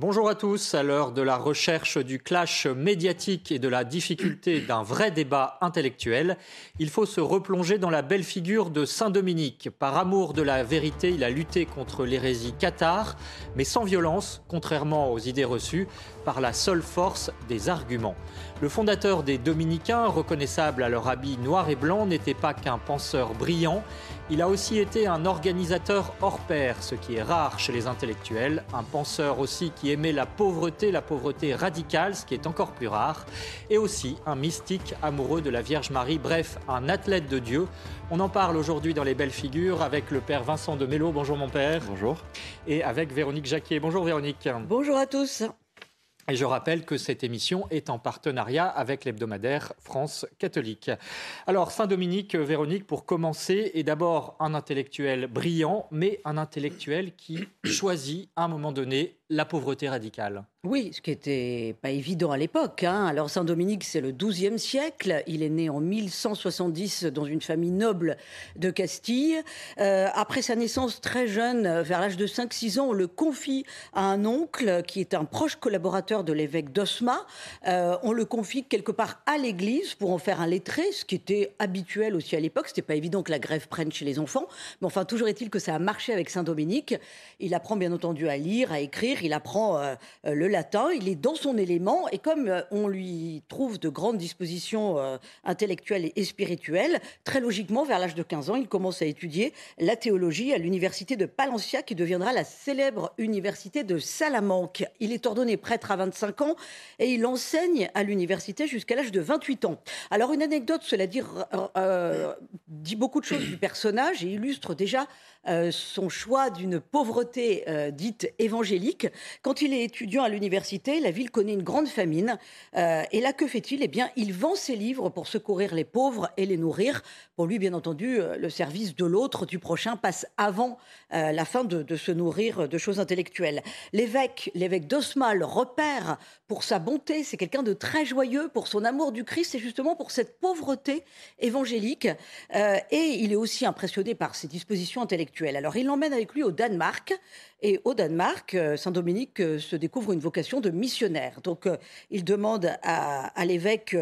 Bonjour à tous. À l'heure de la recherche du clash médiatique et de la difficulté d'un vrai débat intellectuel, il faut se replonger dans la belle figure de Saint Dominique. Par amour de la vérité, il a lutté contre l'hérésie cathare, mais sans violence, contrairement aux idées reçues, par la seule force des arguments. Le fondateur des Dominicains, reconnaissable à leur habit noir et blanc, n'était pas qu'un penseur brillant, il a aussi été un organisateur hors pair, ce qui est rare chez les intellectuels, un penseur aussi qui aimait la pauvreté, la pauvreté radicale, ce qui est encore plus rare, et aussi un mystique amoureux de la Vierge Marie, bref, un athlète de Dieu. On en parle aujourd'hui dans les belles figures avec le père Vincent de Mello. Bonjour mon père. Bonjour. Et avec Véronique Jacquier. Bonjour Véronique. Bonjour à tous. Et je rappelle que cette émission est en partenariat avec l'hebdomadaire France catholique. Alors, Saint-Dominique, Véronique, pour commencer, est d'abord un intellectuel brillant, mais un intellectuel qui choisit à un moment donné la pauvreté radicale. Oui, ce qui n'était pas évident à l'époque. Hein. Alors Saint-Dominique, c'est le XIIe siècle. Il est né en 1170 dans une famille noble de Castille. Euh, après sa naissance très jeune, vers l'âge de 5-6 ans, on le confie à un oncle qui est un proche collaborateur de l'évêque d'Osma. Euh, on le confie quelque part à l'église pour en faire un lettré, ce qui était habituel aussi à l'époque. C'était pas évident que la grève prenne chez les enfants. Mais enfin, toujours est-il que ça a marché avec Saint-Dominique. Il apprend bien entendu à lire, à écrire il apprend euh, euh, le latin, il est dans son élément, et comme euh, on lui trouve de grandes dispositions intellectuelles et spirituelles, très logiquement, vers l'âge de 15 ans, il commence à étudier la théologie à l'université de Palencia, qui deviendra la célèbre université de Salamanque. Il est ordonné prêtre à 25 ans et il enseigne à l'université jusqu'à l'âge de 28 ans. Alors une anecdote, cela dit, dit beaucoup de choses du personnage et illustre déjà euh, son choix d'une pauvreté euh, dite évangélique. Quand il est étudiant à l'université, la ville connaît une grande famine. Euh, et là, que fait-il? Eh bien, il vend ses livres pour secourir les pauvres et les nourrir. Pour lui, bien entendu, le service de l'autre, du prochain, passe avant la fin de, de, se nourrir de choses intellectuelles. L'évêque, l'évêque d'Osma, le repère pour sa bonté. C'est quelqu'un de très joyeux pour son amour du Christ et justement pour cette pauvreté évangélique. et il est aussi impressionné par ses dispositions intellectuelles alors il l'emmène avec lui au Danemark et au Danemark, euh, Saint-Dominique euh, se découvre une vocation de missionnaire. Donc euh, il demande à, l'évêque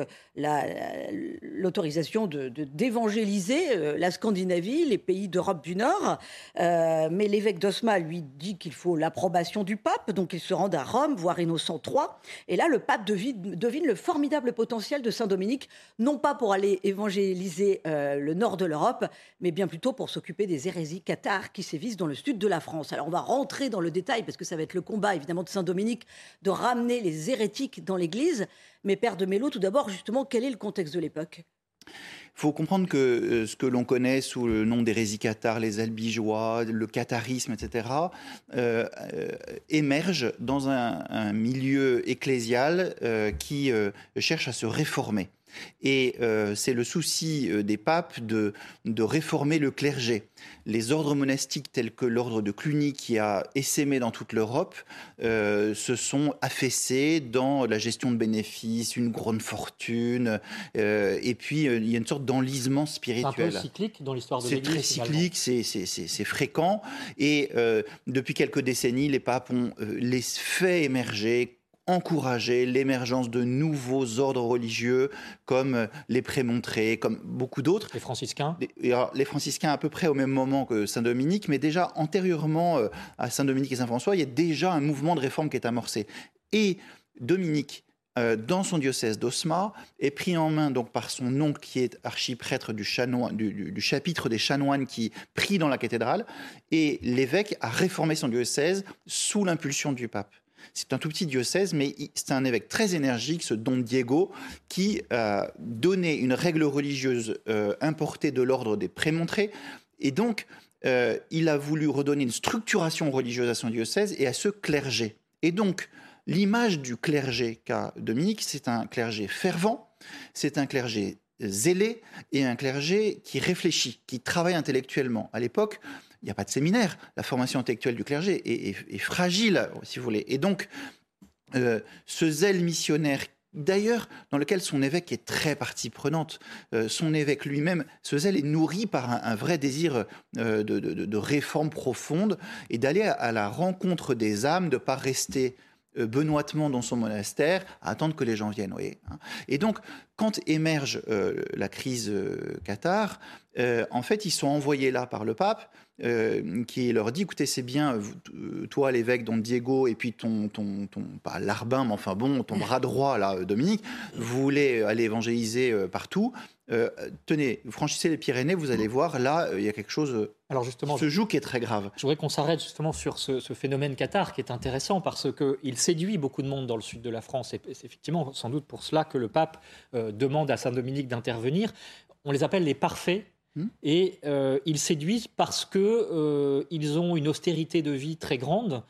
l'autorisation d'évangéliser la Scandinavie, les pays d'Europe du Nord. mais l'évêque d'Osma lui dit qu'il faut l'approbation du pape, donc il se rend à Rome, voir Innocent III. Et là, le pape devine, devine le formidable potentiel de Saint-Dominique, non pas pour aller évangéliser le nord de l'Europe, mais bien plutôt pour s'occuper des hérésies cathares qui sévissent dans le sud de la France. Alors on va rentrer dans le détail, parce que ça va être le combat évidemment de Saint-Dominique, de ramener les hérétiques dans l'Église. Mais Père de Mélo, tout d'abord, justement, quel est le contexte de l'époque? Il faut comprendre que euh, ce que l'on connaît sous le nom d'hérésie cathare, les albigeois, le catharisme, etc., euh, euh, émerge dans un, milieu ecclésial qui cherche à se réformer. Et euh, c'est le souci euh, des papes de, réformer le clergé. Les ordres monastiques tels que l'ordre de Cluny qui a essaimé dans toute l'Europe euh, se sont affaissés dans la gestion de bénéfices, une grande fortune, et puis il y a une sorte d'enlisement spirituel. C'est cyclique dans l'histoire de l'Église. C'est très cyclique, c'est fréquent, et depuis quelques décennies, les papes ont les fait émerger encourager l'émergence de nouveaux ordres religieux comme euh, les prémontrés, comme beaucoup d'autres. Les franciscains Les franciscains à peu près au même moment que Saint-Dominique, mais déjà antérieurement euh, à Saint-Dominique et Saint-François, il y a déjà un mouvement de réforme qui est amorcé. Et Dominique, euh, dans son diocèse d'Osma, est pris en main donc par son oncle qui est archiprêtre du, du, chapitre des chanoines qui prie dans la cathédrale, et l'évêque a réformé son diocèse sous l'impulsion du pape. C'est un tout petit diocèse, mais c'est un évêque très énergique, ce Don Diego, qui a donné une règle religieuse euh, importée de l'ordre des prémontrés. Et donc, euh, il a voulu redonner une structuration religieuse à son diocèse et à ce clergé. Et donc, l'image du clergé qu'a Dominique, c'est un clergé fervent, c'est un clergé zélé et un clergé qui réfléchit, qui travaille intellectuellement. À l'époque, il n'y a pas de séminaire. La formation intellectuelle du clergé est, fragile, si vous voulez. Et donc, euh, ce zèle missionnaire D'ailleurs, dans lequel son évêque est très partie prenante. Euh, son évêque lui-même, ce zèle est nourri par un, vrai désir euh, de, réforme profonde et d'aller à, la rencontre des âmes, de ne pas rester benoîtement dans son monastère à attendre que les gens viennent. Hein. Et donc, quand émerge la crise Qatar, en fait, ils sont envoyés là par le pape euh, qui leur dit écoutez, c'est bien, euh, toi, l'évêque Don Diego, et puis ton, ton, ton pas l'arbin, mais enfin bon, ton bras droit, là, euh, Dominique, vous voulez aller évangéliser partout. Tenez, vous franchissez les Pyrénées, vous allez voir, là, il y a quelque chose Alors justement, se joue qui est très grave. Je voudrais qu'on s'arrête justement sur ce, phénomène Qatar qui est intéressant parce qu'il séduit beaucoup de monde dans le sud de la France et c'est effectivement sans doute pour cela que le pape demande à Saint-Dominique d'intervenir. On les appelle les parfaits Hmm. Et euh, ils séduisent parce qu'ils euh, ont une austérité de vie très grande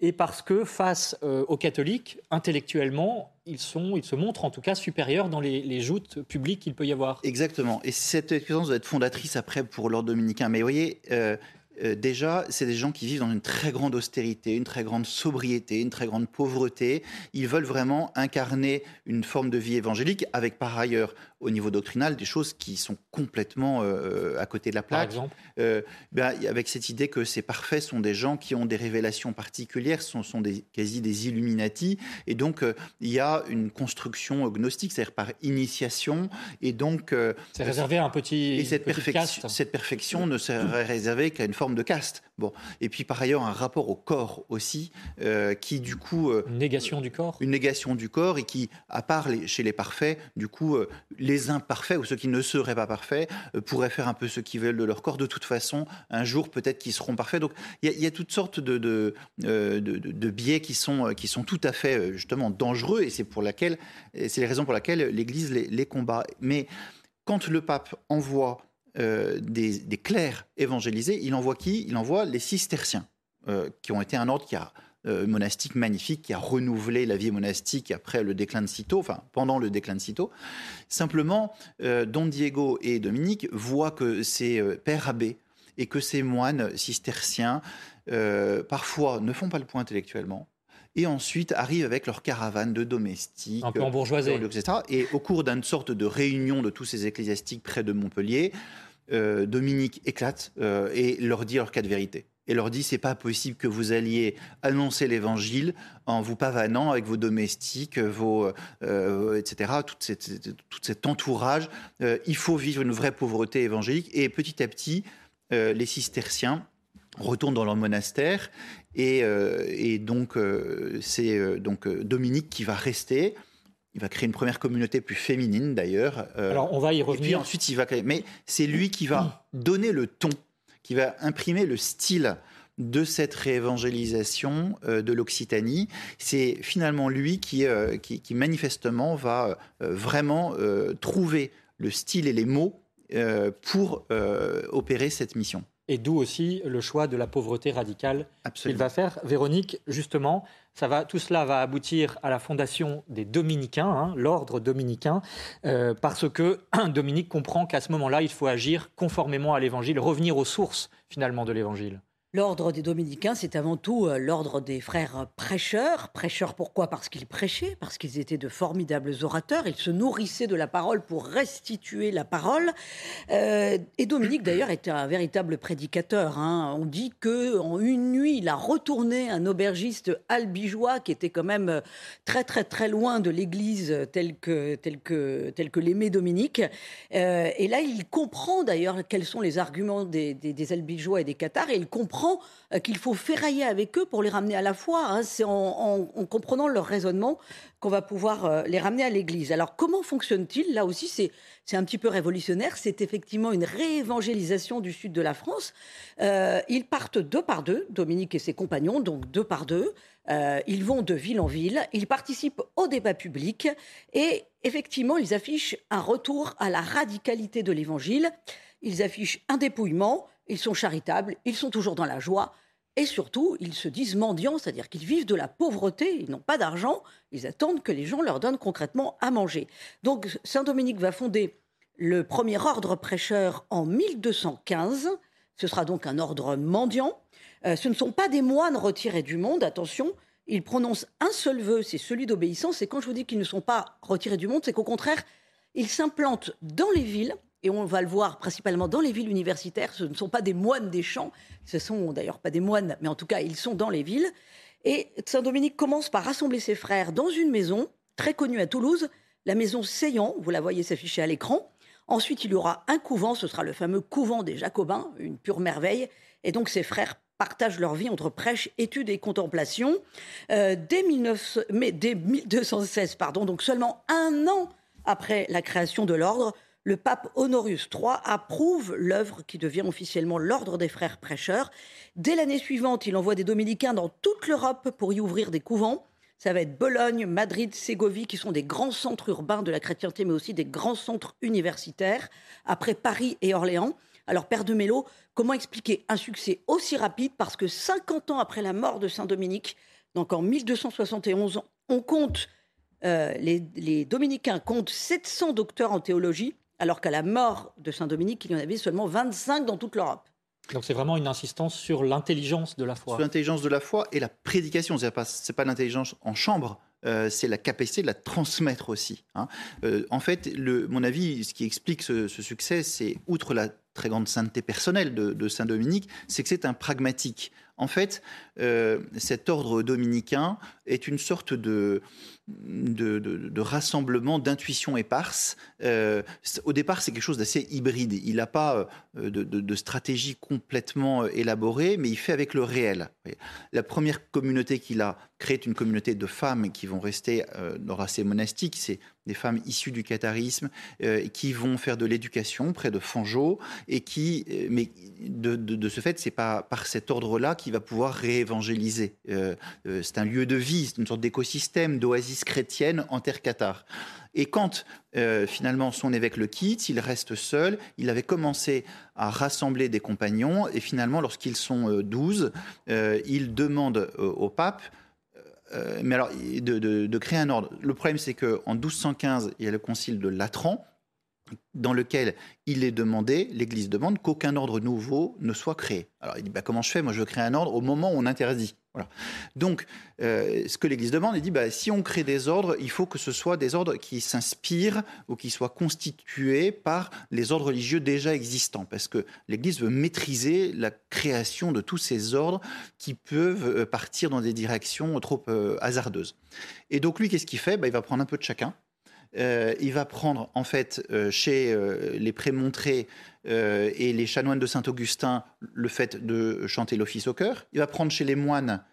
et parce que face euh, aux catholiques, intellectuellement, ils, sont, ils se montrent en tout cas supérieurs dans les, joutes publiques qu'il peut y avoir. Exactement. Et cette expérience doit être fondatrice après pour l'ordre dominicain. Mais vous voyez, déjà, c'est des gens qui vivent dans une très grande austérité, une très grande sobriété, une très grande pauvreté. Ils veulent vraiment incarner une forme de vie évangélique avec par ailleurs au niveau doctrinal des choses qui sont complètement euh, à côté de la plaque. Par exemple euh, ben, Avec cette idée que ces parfaits sont des gens qui ont des révélations particulières, sont, sont des, quasi des Illuminati, et donc euh, il y a une construction gnostique, c'est-à-dire par initiation, et donc... c'est réservé à un petit... Et cette, perfection, cette perfection ne serait réservée qu'à une forme de caste. Bon. Et puis par ailleurs, un rapport au corps aussi, qui du coup... une négation du corps Une négation du corps, et qui, à part chez les parfaits, du coup les imparfaits ou ceux qui ne seraient pas parfaits euh, pourraient faire un peu ce qu'ils veulent de leur corps. De toute façon, un jour, peut-être qu'ils seront parfaits. Donc, il y, a toutes sortes de, euh, biais qui sont, euh, qui sont tout à fait, justement, dangereux et c'est pour laquelle, c'est les raisons pour lesquelles l'Église les, combat. Mais quand le pape envoie des, des, clercs évangélisés, il envoie qui? Il envoie les cisterciens, qui ont été un ordre qui a euh, monastique magnifique qui a renouvelé la vie monastique après le déclin de Cîteaux, enfin pendant le déclin de Cîteaux. Simplement, euh, Don Diego et Dominique voient que ces euh, pères abbés et que ces moines cisterciens parfois ne font pas le point intellectuellement, et ensuite arrivent avec leur caravane de domestiques, un peu en bourgeoisie, etc. Et au cours d'une sorte de réunion de tous ces ecclésiastiques près de Montpellier, Dominique éclate et leur dit leur cas de vérité et leur dit c'est pas possible que vous alliez annoncer l'évangile en vous pavanant avec vos domestiques, vos euh, etc. Tout, tout cet entourage. Euh, il faut vivre une vraie pauvreté évangélique et petit à petit euh, les cisterciens retournent dans leur monastère et, et donc c'est donc Dominique qui va rester. Il va créer une première communauté plus féminine d'ailleurs. Alors on va y revenir. Et puis ensuite il va créer. Mais c'est lui qui va donner le ton qui va imprimer le style de cette réévangélisation euh, de l'Occitanie. C'est finalement lui qui, euh, qui, manifestement va euh, vraiment trouver le style et les mots pour opérer cette mission. Et d'où aussi le choix de la pauvreté radicale qu'il va faire. Véronique, justement, ça va, tout cela va aboutir à la fondation des dominicains, hein, l'ordre dominicain, euh, parce que Dominique comprend qu'à ce moment-là, il faut agir conformément à l'évangile, revenir aux sources finalement de l'évangile. L'ordre des dominicains, c'est avant tout euh, l'ordre des frères prêcheurs. Prêcheurs pourquoi? Parce qu'ils prêchaient, parce qu'ils étaient de formidables orateurs. Ils se nourrissaient de la parole pour restituer la parole. Euh, et Dominique, d'ailleurs, était un véritable prédicateur. Hein. On dit que en une nuit, il a retourné un aubergiste albigeois qui était quand même euh, très très très loin de l'Église telle que telle que telle que l'aimait Dominique. et là, il comprend d'ailleurs quels sont les arguments des, des, des albigeois et des cathares, et il comprend euh, qu'il faut ferrailler avec eux pour les ramener à la foi. Hein. C'est en, comprenant leur raisonnement qu'on va pouvoir euh, les ramener à l'Église. Alors comment fonctionne-t-il? Là aussi, c'est, un petit peu révolutionnaire. C'est effectivement une réévangélisation du sud de la France. Euh, ils partent deux par deux, Dominique et ses compagnons, donc deux par deux. ils vont de ville en ville, ils participent au débat public et effectivement, ils affichent un retour à la radicalité de l'Évangile. Ils affichent un dépouillement, ils sont charitables, ils sont toujours dans la joie. Et surtout, ils se disent mendiants, c'est-à-dire qu'ils vivent de la pauvreté, ils n'ont pas d'argent, ils attendent que les gens leur donnent concrètement à manger. Donc Saint-Dominique va fonder le premier ordre prêcheur en 1215. Ce sera donc un ordre mendiant. Euh, ce ne sont pas des moines retirés du monde, attention. Ils prononcent un seul vœu, c'est celui d'obéissance. Et quand je vous dis qu'ils ne sont pas retirés du monde, c'est qu'au contraire, ils s'implantent dans les villes et on va le voir principalement dans les villes universitaires, ce ne sont pas des moines des champs, ce sont d'ailleurs pas des moines, mais en tout cas ils sont dans les villes, Et Saint-Dominique commence par rassembler ses frères dans une maison très connue à Toulouse, la maison Seillant, vous la voyez s'afficher à l'écran. Ensuite, il y aura un couvent, ce sera le fameux couvent des Jacobins, une pure merveille. Et donc, ses frères partagent leur vie entre prêche, études et contemplation. Euh, dès, 19... mais dès 1216, pardon, donc seulement un an après la création de l'ordre, le pape Honorius III approuve l'œuvre qui devient officiellement l'ordre des frères prêcheurs. Dès l'année suivante, il envoie des dominicains dans toute l'Europe pour y ouvrir des couvents. Ça va être Bologne, Madrid, Ségovie, qui sont des grands centres urbains de la chrétienté, mais aussi des grands centres universitaires, après Paris et Orléans. Alors, Père de Mello, comment expliquer un succès aussi rapide Parce que 50 ans après la mort de Saint-Dominique, donc en 1271, on compte, euh, les, les dominicains comptent 700 docteurs en théologie, alors qu'à la mort de Saint-Dominique, il y en avait seulement 25 dans toute l'Europe. Donc c'est vraiment une insistance sur l'intelligence de la foi. Sur l'intelligence de la foi et la prédication. Ce n'est pas, pas l'intelligence en chambre, euh, c'est la capacité de la transmettre aussi. Hein. Euh, en fait, le, mon avis, ce qui explique ce, succès, c'est outre la très grande sainteté personnelle de, Saint Dominique, c'est que c'est un pragmatique. En fait, euh, cet ordre dominicain est une sorte de, de, rassemblement d'intuitions éparses. Euh, au départ, c'est quelque chose d'assez hybride. Il n'a pas euh, de, stratégie complètement élaborée, mais il fait avec le réel. La première communauté qu'il a créée une communauté de femmes qui vont rester dans assez monastique. C'est des femmes issues du catharisme qui vont faire de l'éducation près de Fangeau et qui, mais de, ce fait, c'est pas par cet ordre-là qu'il va pouvoir réévangéliser. c'est un lieu de vie, une sorte d'écosystème, d'oasis chrétienne en terre cathare. Et quand euh, finalement son évêque le quitte, il reste seul. Il avait commencé à rassembler des compagnons et finalement, lorsqu'ils sont euh, douze, euh, il demande au pape mais alors, de, de, créer un ordre. Le problème, c'est qu'en 1215, il y a le concile de Latran, dans lequel il est demandé, l'Église demande qu'aucun ordre nouveau ne soit créé. Alors il dit bah, comment je fais? Moi je créer un ordre au moment où on interdit. Donc euh, ce que l'Église demande, il dit bah, si on crée des ordres, il faut que ce soit des ordres qui s'inspirent ou qui soient constitués par les ordres religieux déjà existants, parce que l'Église veut maîtriser la création de tous ces ordres qui peuvent euh, partir dans des directions trop euh, hasardeuses. Et donc lui, qu'est-ce qu'il fait? Bah, Il va prendre un peu de chacun. Euh, il va prendre en fait euh, chez euh, les prémontrés et les chanoines de Saint-Augustin le fait de chanter l'office au cœur. Il va prendre chez les moines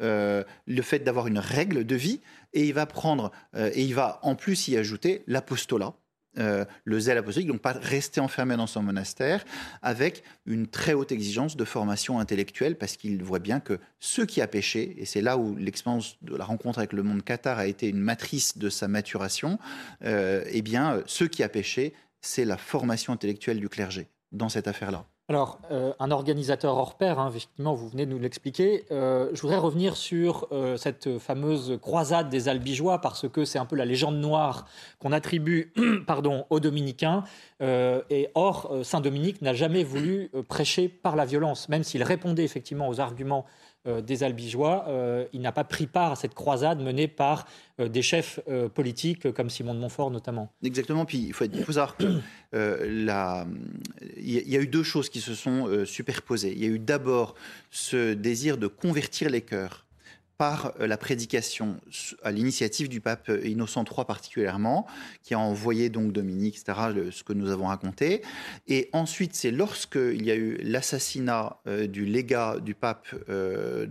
le fait d'avoir une règle de vie et il va prendre et il va en plus y ajouter l'apostolat euh, le zèle apostolique, donc pas rester enfermé dans son monastère, avec une très haute exigence de formation intellectuelle, parce qu'il voit bien que ceux qui a péché, et c'est là où l'expérience de la rencontre avec le monde cathare a été une matrice de sa maturation, euh, eh bien, ceux qui a péché, c'est la formation intellectuelle du clergé dans cette affaire-là. Alors, euh, un organisateur hors pair, hein, effectivement, vous venez de nous l'expliquer. Euh, je voudrais revenir sur euh, cette fameuse croisade des Albigeois, parce que c'est un peu la légende noire qu'on attribue pardon, aux dominicains. et or, Saint-Dominique n'a jamais voulu prêcher par la violence, même s'il répondait effectivement aux arguments des Albigeois, euh, il n'a pas pris part à cette croisade menée par euh, des chefs politiques comme Simon de Montfort notamment. Exactement, puis il faut, il faut savoir qu'il y a eu deux choses qui se sont superposées. Il y a eu d'abord ce désir de convertir les cœurs par euh, la prédication à l'initiative du pape Innocent III particulièrement, qui a envoyé donc Dominique, etc., ce que nous avons raconté. Et ensuite, c'est lorsqu'il y a eu l'assassinat euh, du légat du pape euh,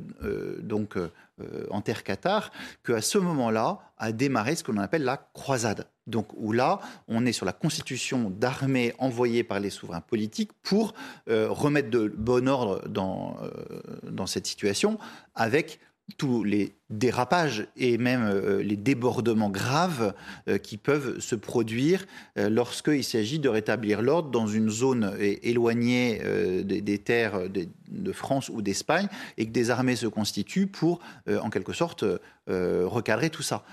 donc en terre cathare, qu'à ce moment-là a démarré ce que l'on appelle la croisade. Donc où là, on est sur la constitution d'armées envoyées par les souverains politiques pour remettre de bon ordre dans, dans cette situation avec tous les dérapages et même euh, les débordements graves euh, qui peuvent se produire euh, lorsqu'il s'agit de rétablir l'ordre dans une zone éloignée des, terres de France ou d'Espagne et que des armées se constituent pour, en quelque sorte, recadrer tout ça.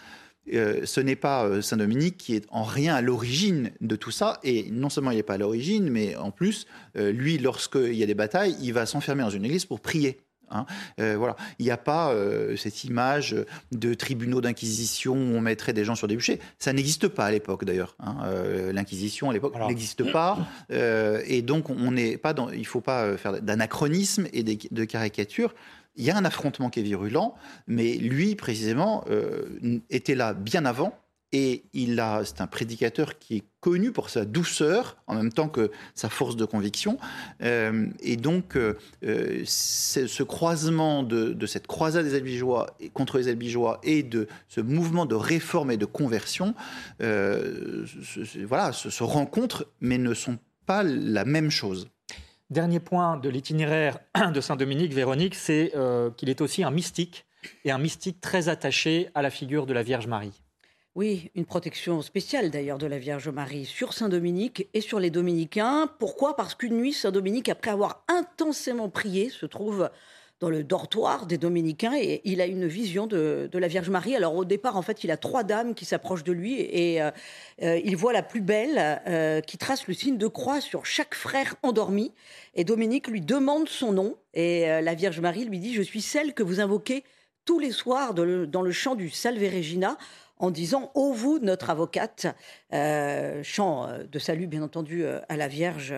ce n'est pas Saint-Dominique qui est en rien à l'origine de tout ça, et non seulement il n'est pas à l'origine, mais en plus, lui, lorsqu'il y a des batailles, il va s'enfermer dans une église pour prier. Hein. Euh, voilà, il n'y a pas euh, cette image de tribunaux d'inquisition où on mettrait des gens sur des bûchers. Ça n'existe pas à l'époque d'ailleurs. Hein. Euh, L'inquisition à l'époque n'existe pas, et donc on n'est pas dans. Il ne faut pas faire d'anachronisme et de caricature. il y a un affrontement qui est virulent, mais lui, précisément, était là bien avant. Et il a, c'est un prédicateur qui est connu pour sa douceur, en même temps que sa force de conviction. Euh, et donc, euh, ce croisement de, cette croisade des Albigeois contre les Albigeois et de ce mouvement de réforme et de conversion, voilà, se rencontrent, mais ne sont pas la même chose. Dernier point de l'itinéraire de Saint-Dominique, Véronique, c'est euh, qu'il est aussi un mystique, et un mystique très attaché à la figure de la Vierge Marie. Oui, une protection spéciale d'ailleurs de la Vierge Marie sur Saint-Dominique et sur les dominicains. Pourquoi? Parce qu'une nuit, Saint-Dominique, après avoir intensément prié, se trouve dans le dortoir des dominicains et il a une vision de, la Vierge Marie. Alors au départ, en fait, il a trois dames qui s'approchent de lui et euh, euh, il voit la plus belle euh, qui trace le signe de croix sur chaque frère endormi. Et Dominique lui demande son nom et la Vierge Marie lui dit, je suis celle que vous invoquez tous les soirs dans le chant du Salve Regina en disant Ô vous, notre avocate, euh, chant euh, de salut bien entendu euh, à la Vierge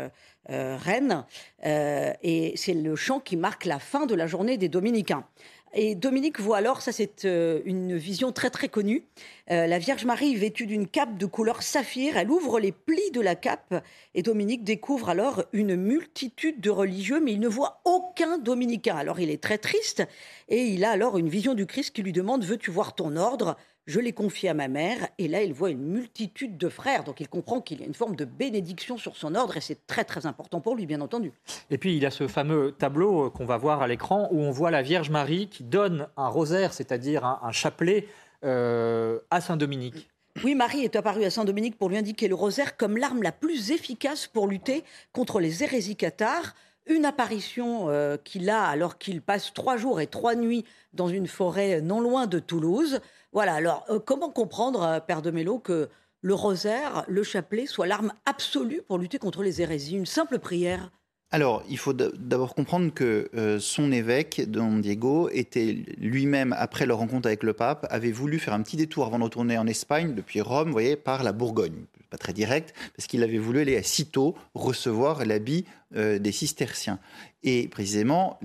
Reine. et c'est le chant qui marque la fin de la journée des Dominicains. Et Dominique voit alors, ça c'est une vision très très connue, la Vierge Marie vêtue d'une cape de couleur saphir, elle ouvre les plis de la cape et Dominique découvre alors une multitude de religieux, mais il ne voit aucun dominicain. Alors il est très triste et il a alors une vision du Christ qui lui demande, veux-tu voir ton ordre? Je l'ai confié à ma mère, et là, il voit une multitude de frères. Donc, il comprend qu'il y a une forme de bénédiction sur son ordre, et c'est très, très important pour lui, bien entendu. Et puis, il y a ce fameux tableau euh, qu'on va voir à l'écran, où on voit la Vierge Marie qui donne un rosaire, c'est-à-dire un, chapelet, euh, à Saint-Dominique. Oui, Marie est apparue à Saint-Dominique pour lui indiquer le rosaire comme l'arme la plus efficace pour lutter contre les hérésies cathares. Une apparition euh, qu'il a alors qu'il passe trois jours et trois nuits dans une forêt non loin de Toulouse. Voilà, alors euh, comment comprendre, euh, Père de Mello, que le rosaire, le chapelet, soit l'arme absolue pour lutter contre les hérésies? Une simple prière alors, il faut d'abord comprendre que euh, son évêque, Don Diego, était lui-même, après leur rencontre avec le pape, avait voulu faire un petit détour avant de retourner en Espagne, depuis Rome, vous voyez, par la Bourgogne. Pas très direct, parce qu'il avait voulu aller à Cîteaux recevoir l'habit des cisterciens. Et précisément,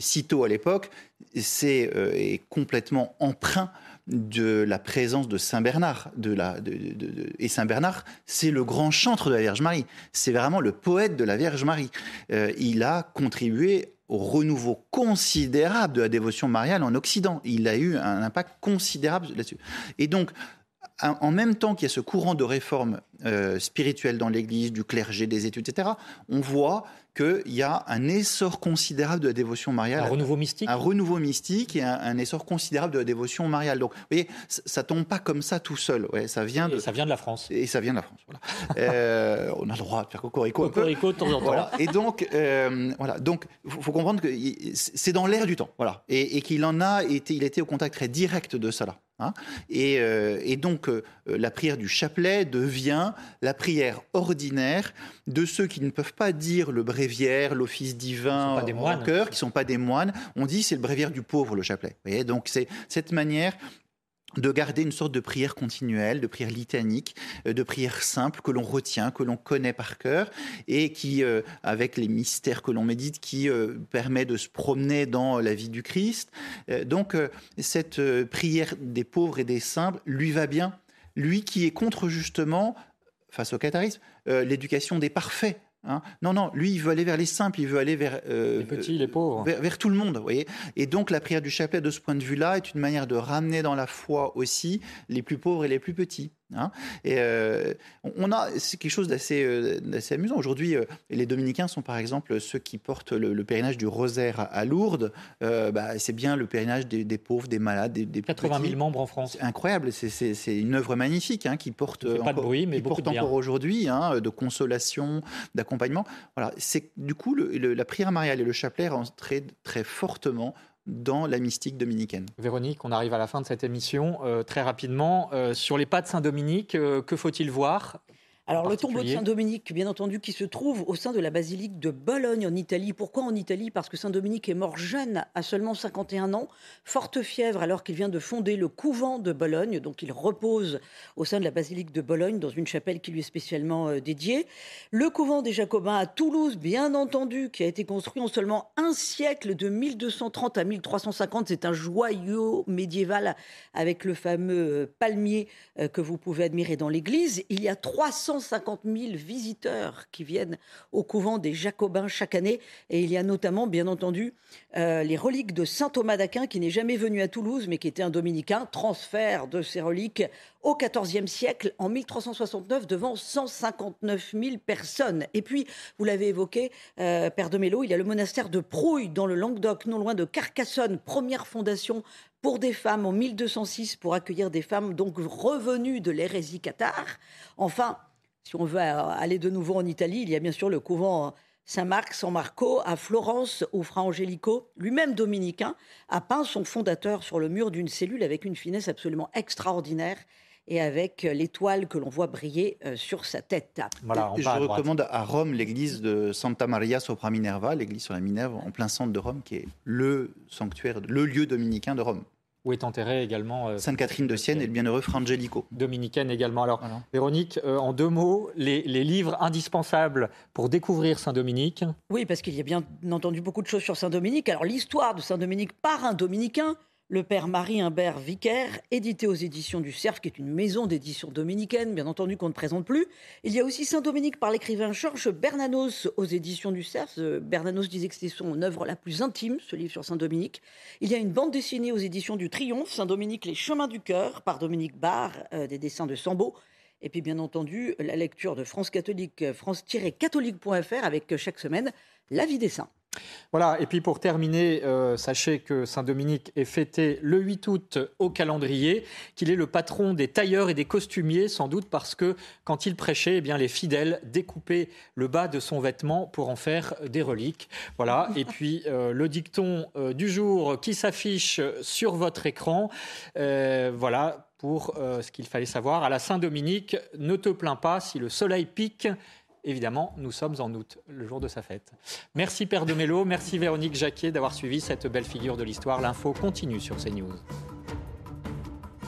Cîteaux à l'époque, c'est complètement emprunt de la présence de Saint Bernard. De la, et Saint Bernard, c'est le grand chantre de la Vierge Marie. C'est vraiment le poète de la Vierge Marie. Euh, il a contribué au renouveau considérable de la dévotion mariale en Occident. Il a eu un impact considérable là-dessus. Et donc, en même temps qu'il y a ce courant de réforme euh, spirituelle dans l'Église, du clergé, des études, etc., on voit qu'il y a un essor considérable de la dévotion mariale. Un renouveau mystique? Un renouveau mystique et un, essor considérable de la dévotion mariale. Donc, vous voyez, ça tombe pas comme ça tout seul. Ouais, ça vient de... Et ça vient de la France. Et ça vient de la France, voilà. euh, on a le droit de faire cocorico Cocorico de temps en temps. Voilà. Et donc, euh, voilà. Donc, faut comprendre que c'est dans l'air du temps, voilà. Et, et qu'il en a été, il était au contact très direct de cela. Hein. Euh, et, donc, euh, la prière du chapelet devient la prière ordinaire de ceux qui ne peuvent pas dire le bréviaire, l'office divin en cœur, qui ne sont pas des moines. On dit c'est le bréviaire du pauvre, le chapelet. Vous voyez donc, c'est cette manière de garder une sorte de prière continuelle, de prière litanique, euh, de prière simple que l'on retient, que l'on connaît par cœur et qui, euh, avec les mystères que l'on médite, qui euh, permet de se promener dans la vie du Christ. donc cette prière des pauvres et des simples lui va bien. Lui qui est contre justement, face au catharisme, l'éducation des parfaits. Hein. non, non, lui, il veut aller vers les simples, il veut aller vers euh, les petits, les pauvres, vers, tout le monde, vous voyez. Et donc, la prière du chapelet, de ce point de vue-là, est une manière de ramener dans la foi aussi les plus pauvres et les plus petits. Hein. et euh, on a, c'est quelque chose d'assez, euh, amusant. Aujourd'hui, euh, les dominicains sont par exemple ceux qui portent le, pèlerinage du rosaire à, Lourdes. Bah, c'est bien le pèlerinage des, pauvres, des malades, des, 80 000 membres en France. incroyable. C'est, une œuvre magnifique hein, qui porte, encore, pas de bruit, mais porte encore aujourd'hui hein, de consolation, d'accompagnement. Voilà. C'est du coup la prière mariale et le chapelet rentrent très fortement dans la mystique dominicaine. Véronique, on arrive à la fin de cette émission. Euh, très rapidement, euh, sur les pas de Saint-Dominique, euh, que faut-il voir? Alors le tombeau de Saint-Dominique, bien entendu, qui se trouve au sein de la basilique de Bologne en Italie. Pourquoi en Italie? Parce que Saint-Dominique est mort jeune, à seulement 51 ans, forte fièvre alors qu'il vient de fonder le couvent de Bologne. Donc il repose au sein de la basilique de Bologne dans une chapelle qui lui est spécialement euh, dédiée. Le couvent des Jacobins à Toulouse, bien entendu, qui a été construit en seulement un siècle, de 1230 à 1350. C'est un joyau médiéval avec le fameux euh, palmier euh, que vous pouvez admirer dans l'église. Il y a 300 150 000 visiteurs qui viennent au couvent des Jacobins chaque année. Et il y a notamment, bien entendu, euh, les reliques de saint Thomas d'Aquin, qui n'est jamais venu à Toulouse, mais qui était un dominicain. Transfert de ces reliques au XIVe siècle, en 1369, devant 159 000 personnes. Et puis, vous l'avez évoqué, euh, Père de Mello, il y a le monastère de Prouille, dans le Languedoc, non loin de Carcassonne, première fondation pour des femmes en 1206 pour accueillir des femmes donc revenues de l'hérésie cathare. Enfin, si on veut aller de nouveau en Italie, il y a bien sûr le couvent Saint-Marc, San Marco, à Florence, où Fra Angelico, lui-même dominicain, a peint son fondateur sur le mur d'une cellule avec une finesse absolument extraordinaire et avec l'étoile que l'on voit briller euh, sur sa tête. Voilà, je recommande à Rome l'église de Santa Maria sopra Minerva, l'église sur la Minerve, en plein centre de Rome, qui est le sanctuaire, le lieu dominicain de Rome où est enterré également euh, Sainte Catherine de Sienne et le bienheureux Frangelico. Dominicaine également. Alors, Véronique, euh, en deux mots, les, les, livres indispensables pour découvrir Saint-Dominique Oui, parce qu'il y a bien entendu beaucoup de choses sur Saint-Dominique. Alors, l'histoire de Saint-Dominique par un dominicain, le père Marie-Imbert Vicaire, édité aux éditions du Cerf, qui est une maison d'édition dominicaine, bien entendu, qu'on ne présente plus. Il y a aussi Saint-Dominique par l'écrivain Georges Bernanos aux éditions du Cerf. Bernanos disait que c'était son œuvre la plus intime, ce livre sur Saint-Dominique. Il y a une bande dessinée aux éditions du Triomphe, Saint-Dominique, Les Chemins du Cœur, par Dominique Barre, euh, des dessins de Sambo. Et puis, bien entendu, la lecture de France Catholique, france-catholique.fr, avec chaque semaine la vie des saints. Voilà, et puis pour terminer, euh, sachez que Saint-Dominique est fêté le 8 août au calendrier, qu'il est le patron des tailleurs et des costumiers, sans doute parce que quand il prêchait, eh bien, les fidèles découpaient le bas de son vêtement pour en faire des reliques. Voilà, et puis euh, le dicton euh, du jour qui s'affiche sur votre écran, voilà pour ce qu'il fallait savoir. À la Saint-Dominique, ne te plains pas si le soleil pique évidemment, nous sommes en août, le jour de sa fête. Merci Père de Mello, merci Véronique Jacquet d'avoir suivi cette belle figure de l'histoire. L'info continue sur CNews.